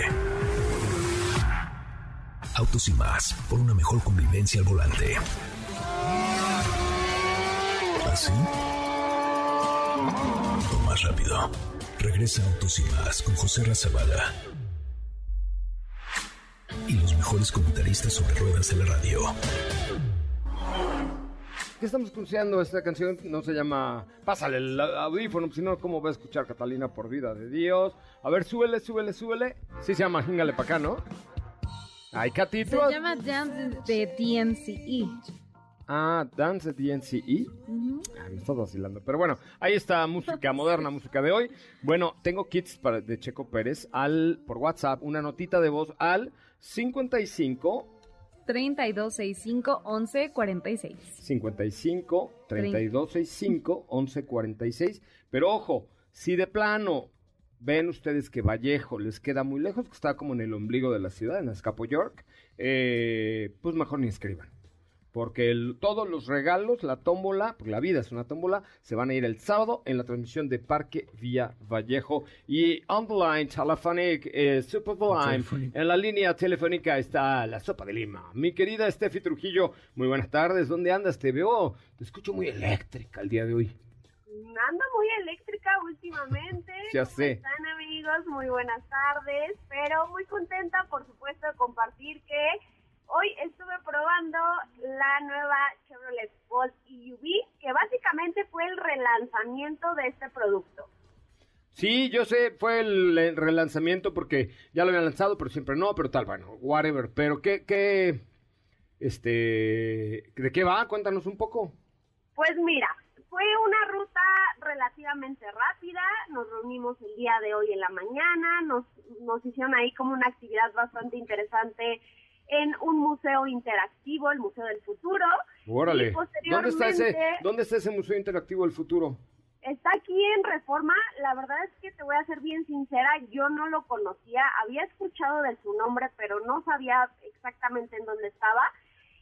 Autos y más, por una mejor convivencia al volante. ¿Así? O más rápido. Regresa Autos y más con José Razabala. Y los mejores comentaristas sobre ruedas de la radio. ¿Qué estamos escuchando? Esta canción no se llama Pásale el audífono, si no, ¿cómo va a escuchar Catalina por vida de Dios? A ver, súbele, súbele, súbele. Sí se llama Jingale para acá, ¿no? Ay, Se llama Dance de DNCE. Ah, Dance DNCE. Ah, me estás vacilando. Pero bueno, ahí está música moderna, música de hoy. Bueno, tengo kits para, de Checo Pérez al, por WhatsApp, una notita de voz al 55 32 65 11 46. 55 32 65 11 46. Pero ojo, si de plano ven ustedes que Vallejo les queda muy lejos, que está como en el ombligo de la ciudad, en Escapo York, eh, pues mejor ni escriban. Porque el- todos los regalos, la tómbola, porque la vida es una tómbola, se van a ir el sábado en la transmisión de Parque Vía Vallejo. Y on the line, telephonic, eh, super the line, Telefónica. en la línea telefónica está la sopa de lima. Mi querida Steffi Trujillo, muy buenas tardes. ¿Dónde andas? Te veo, te escucho muy eléctrica el día de hoy. Ando muy eléctrica últimamente. Ya ¿Cómo sé. están amigos? Muy buenas tardes, pero muy contenta por supuesto de compartir que hoy estuve probando la nueva Chevrolet Bolt EUV, que básicamente fue el relanzamiento de este producto. Sí, yo sé, fue el, el relanzamiento porque ya lo habían lanzado, pero siempre no, pero tal, bueno, whatever. Pero qué, qué, este, ¿de qué va? Cuéntanos un poco. Pues mira, fue una ruta relativamente rápida, nos reunimos el día de hoy en la mañana, nos, nos hicieron ahí como una actividad bastante interesante en un museo interactivo, el Museo del Futuro. Órale. ¿Dónde está ese, posteriormente- dónde está ese Museo Interactivo del Futuro? Está aquí en Reforma, la verdad es que te voy a ser bien sincera, yo no lo conocía, había escuchado de su nombre, pero no sabía exactamente en dónde estaba.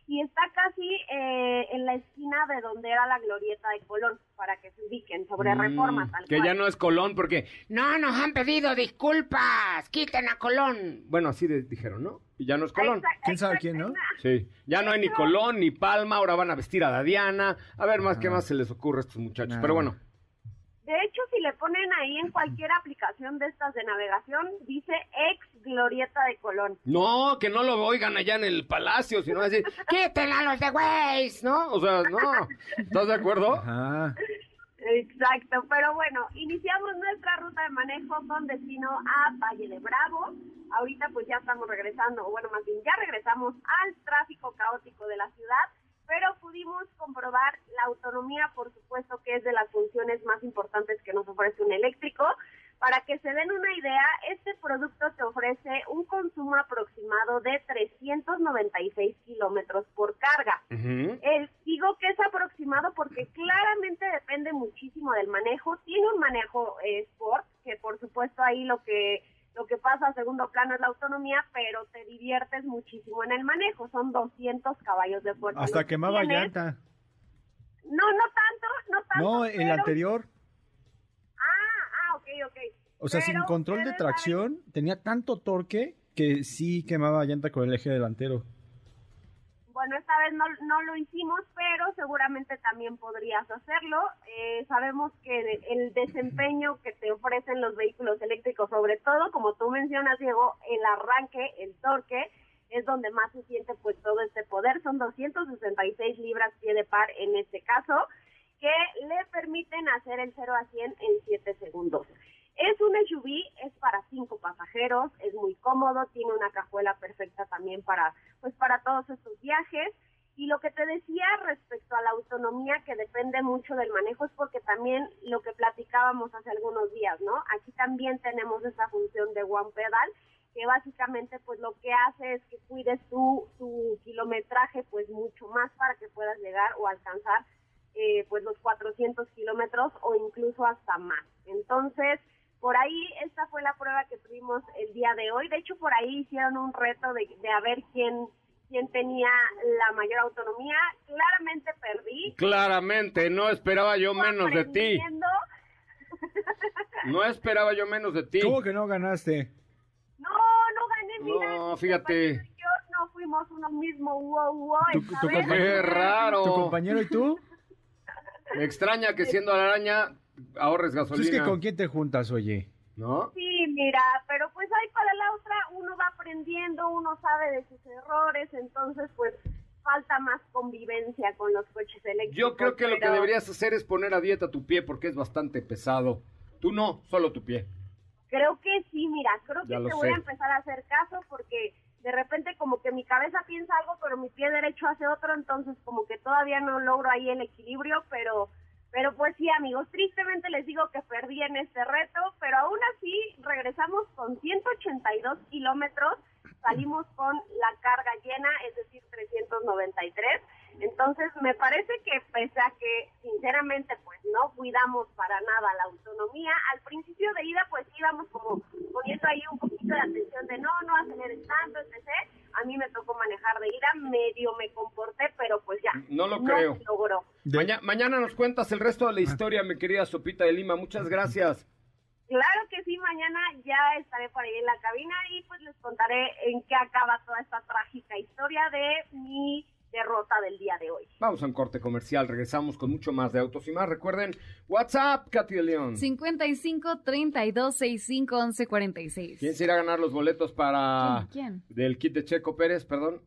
Y está casi eh, en la esquina de donde era la glorieta de Colón, para que se ubiquen, sobre Mm, Reforma, tal Que cual. ya no es Colón porque no nos han pedido disculpas, quiten a Colón. Bueno, así de- dijeron, ¿no? Y ya no es Colón. Exact- ¿Quién sabe quién, no? Sí, ya no hay ni Colón ni Palma, ahora van a vestir a Dadiana. A ver, más que Ah. más se les ocurre a estos muchachos. Pero bueno, si le ponen ahí en cualquier aplicación de estas de navegación, dice ex glorieta de Colón. no, que no lo oigan allá en el palacio, sino decir, quítenla a los de Waze, ¿no? O sea, no. ¿Estás de acuerdo? Ajá. Exacto, pero bueno, iniciamos nuestra ruta de manejo con destino a Valle de Bravo. Ahorita pues ya estamos regresando, o bueno, más bien ya regresamos al tráfico caótico de la ciudad. Pero pudimos comprobar la autonomía, por supuesto que es de las funciones más importantes que nos ofrece un eléctrico. Para que se den una idea, este producto te ofrece un consumo aproximado de 396 kilómetros por carga. El, digo que es aproximado porque claramente depende muchísimo del manejo. Tiene un manejo eh, sport, que por supuesto ahí lo que lo que pasa a segundo plano es la autonomía, pero te diviertes muchísimo en el manejo. Son 200 caballos de fuerza. Hasta quemaba tienes- llanta. No, no tanto, no tanto. No, el pero- anterior. Ah, ah, ok, ok. O sea, sin control de saben- tracción, tenía tanto torque que sí quemaba llanta con el eje delantero. Bueno, esta vez no, no lo hicimos, pero seguramente también podrías hacerlo. Eh, sabemos que el desempeño que te ofrecen los vehículos eléctricos, sobre todo, como tú mencionas, Diego, el arranque, el torque, es donde más se siente pues todo este poder. Son 266 libras pie de par en este caso, que le permiten hacer el 0 a 100 en 7 segundos. Es un SUV, es para cinco pasajeros, es muy cómodo, tiene una cajuela perfecta también para, pues para todos estos viajes. Y lo que te decía respecto a la autonomía, que depende mucho del manejo, es porque también lo que platicábamos hace algunos días, ¿no? Aquí también tenemos esta función de One Pedal, que básicamente pues lo que hace es que cuides tu, tu kilometraje pues mucho más para que puedas llegar o alcanzar eh, pues los 400 kilómetros o incluso hasta más. Entonces, por ahí esta fue la prueba que tuvimos el día de hoy. De hecho, por ahí hicieron un reto de, de a ver quién, quién tenía la mayor autonomía. Claramente perdí. Claramente, no esperaba yo menos de ti. Aprendiendo. No esperaba yo menos de ti. ¿Cómo que no ganaste? No, no gané, mira. No, fíjate. Yo no fuimos uno mismo, wow, wow, Tu- compañero- Qué raro. ¿Tu compañero y tú? Me extraña que siendo la araña ahorres Pues gasolina. es que con quién te juntas, oye. ¿No? Sí, mira, pero pues ahí para la otra uno va aprendiendo, uno sabe de sus errores, entonces pues falta más convivencia con los coches eléctricos. Yo creo que lo que deberías hacer es poner a dieta tu pie porque es bastante pesado. Tú no, solo tu pie. Creo que sí, mira, creo Ya que te voy a empezar a hacer caso porque de repente como que mi cabeza piensa algo, pero mi pie derecho hace otro, entonces como que todavía no logro ahí el equilibrio, pero pero pues sí, amigos, tristemente les digo que perdí en este reto, pero aún así regresamos con 182 kilómetros, salimos con la carga llena, es decir, 393. Entonces, me parece que pese a que, sinceramente, pues no cuidamos para nada la autonomía, al principio de ida, pues íbamos como poniendo ahí un poquito de atención de no, no aceleres tanto, etc. A mí me tocó manejar de ida, medio me comporté, pero pues ya. No lo creo. se logró. Maña- mañana nos cuentas el resto de la historia, mi querida Sopita de Lima. Muchas gracias. Claro que sí, mañana ya estaré por ahí en la cabina y pues les contaré en qué acaba toda esta trágica historia de mi derrota del día de hoy. Vamos a un corte comercial. Regresamos con mucho más de autos y más. Recuerden, WhatsApp, Katy de León. 55 32 65 11 46. ¿Quién se irá a ganar los boletos para ¿Quién? del kit de Checo Pérez? Perdón.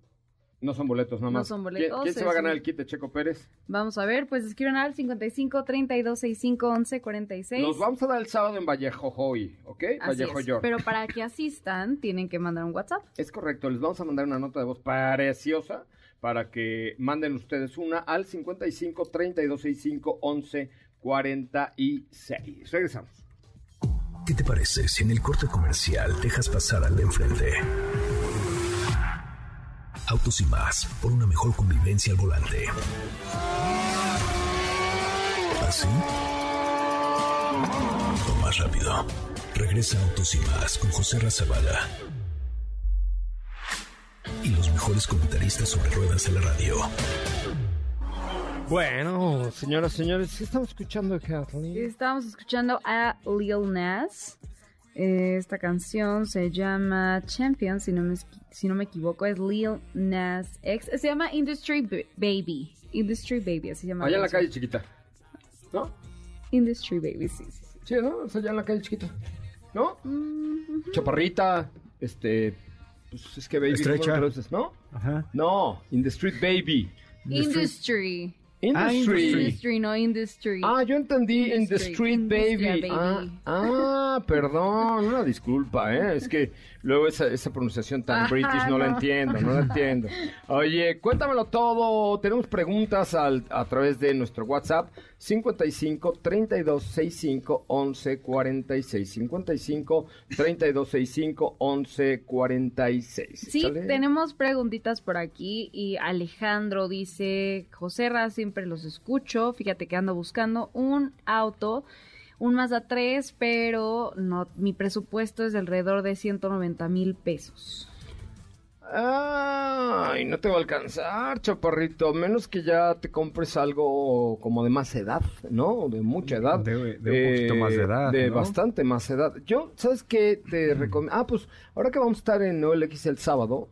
No son boletos nomás. No son ¿Quién- boletos, ¿Quién, se va a ganar un- el kit de Checo Pérez? Vamos a ver, pues escriban al 55 32 65 11 46. Los vamos a dar el sábado en Vallejo hoy, ¿ok? Así Vallejo es, York. Pero para que asistan, tienen que mandar un WhatsApp. Es correcto, les vamos a mandar una nota de voz preciosa para que manden ustedes una al 55 3265 11 46. Regresamos. ¿Qué te parece si en el corte comercial dejas pasar al de enfrente? Autos y más, por una mejor convivencia al volante. ¿Así? O más rápido. Regresa Autos y más con José Razabala. Mejores comentaristas sobre ruedas en la radio. Bueno, señoras, señores, ¿qué estamos escuchando, Kathleen? Estábamos escuchando a Lil Nas. Eh, Esta canción se llama Champion, si no me, si no me equivoco, es Lil Nas X. Se llama Industry B- Baby. Industry Baby, así se llama. Allá en la calle chiquita. ¿No? Industry Baby, sí, sí. sí. Sí, ¿no? Allá en la calle chiquita. ¿No? Mm, Chaparrita, este... Pues es que baby, ¿cómo lo Estrecha. ¿no? Ajá. No, in the street baby. Industry. Industry. Industry, no industry. Ah, yo entendí in the Industry, street, industria, baby. Ah, baby. ah, perdón, una disculpa, ¿eh? Es que luego esa, esa pronunciación tan Ajá, british no, la no. entiendo, no la entiendo. Oye, cuéntamelo todo. Tenemos preguntas al- a través de nuestro WhatsApp 55 32 65 11 46. 55 32 65 11 46. Sí, tenemos preguntitas por aquí y Alejandro dice, José Ra, siempre los escucho, fíjate que ando buscando un auto, un Mazda 3, pero no, mi presupuesto es de alrededor de 190 mil pesos. Ay, no te va a alcanzar, chaparrito. Menos que ya te compres algo como de más edad, ¿no? De mucha edad. De- de un poquito más de edad, De ¿no? bastante más edad. Yo, ¿sabes qué? Te recomiendo. Ah, pues ahora que vamos a estar en OLX el sábado,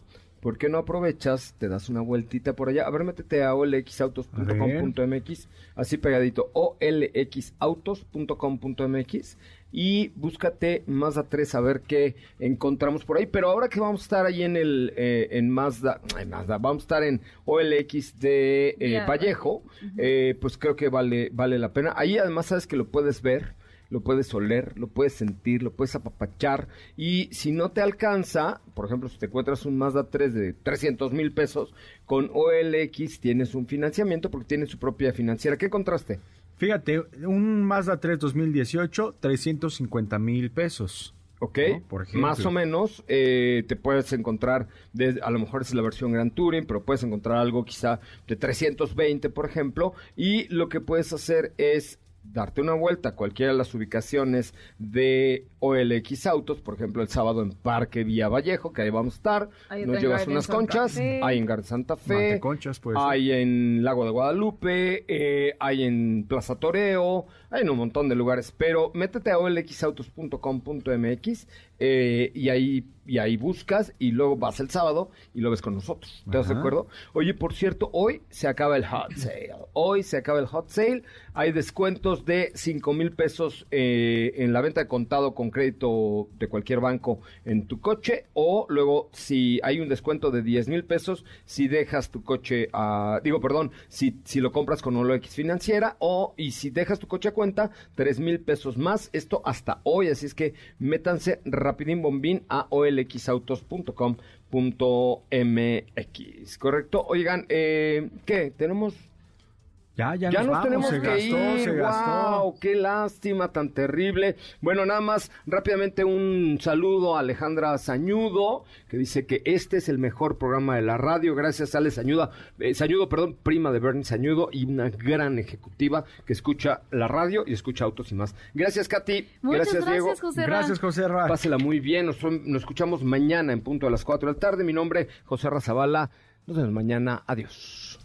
¿por qué no aprovechas? Te das una vueltita por allá. A ver, métete a olxautos.com.mx, así pegadito, olxautos.com.mx y búscate Mazda 3 a ver qué encontramos por ahí. Pero ahora que vamos a estar ahí en el eh, en Mazda, ay, Mazda, vamos a estar en OLX de eh. Vallejo, eh, pues creo que vale vale la pena. Ahí además sabes que lo puedes ver, lo puedes oler, lo puedes sentir, lo puedes apapachar y si no te alcanza, por ejemplo, si te encuentras un Mazda 3 de 300 mil pesos con OLX tienes un financiamiento porque tiene su propia financiera. ¿Qué encontraste? Fíjate, un Mazda 3 2018, 350 mil pesos. ¿Ok? ¿no? Por ejemplo. Más o menos eh, te puedes encontrar, de- a lo mejor es la versión Grand Touring, pero puedes encontrar algo quizá de 320, por ejemplo, y lo que puedes hacer es darte una vuelta a cualquiera de las ubicaciones de OLX Autos, por ejemplo, el sábado en Parque Vía Vallejo, que ahí vamos a estar, Hay otra nos llevas unas conchas, hay en Garden Santa Fe, Manteconchas, puede ser. hay en Lago de Guadalupe, eh, hay en Plaza Toreo, hay en un montón de lugares, pero métete a olxautos.com.mx eh, y ahí y ahí buscas y luego vas el sábado y lo ves con nosotros. ¿Estás de Ajá. acuerdo? Oye, por cierto, hoy se acaba el hot sale. Hoy se acaba el hot sale. Hay descuentos de 5 mil pesos eh, en la venta de contado con crédito de cualquier banco en tu coche. O luego, si hay un descuento de 10 mil pesos, si dejas tu coche a. Digo, perdón, si, si lo compras con OLX Financiera. O, y si dejas tu coche a cuenta, 3 mil pesos más. Esto hasta hoy. Así es que métanse rapidín bombín a olxautos.com.mx. ¿Correcto? Oigan, eh, ¿qué? ¿Tenemos Ya, ya, ya nos, nos vamos, tenemos se que gastó, ir. se gastó. ¡Wow! ¡Qué lástima tan terrible! Bueno, nada más rápidamente un saludo a Alejandra Sañudo, que dice que este es el mejor programa de la radio. Gracias Ale Sañuda, eh, Sañudo, perdón, prima de Bernie Sañudo y una gran ejecutiva que escucha la radio y escucha autos y más. Gracias, Katy. Muchas gracias, Diego. José Ra. Gracias, José Ra. Pásela muy bien. Nos, nos escuchamos mañana en punto a las 4 de la tarde. Mi nombre, José Razabala. Nos vemos mañana. Adiós.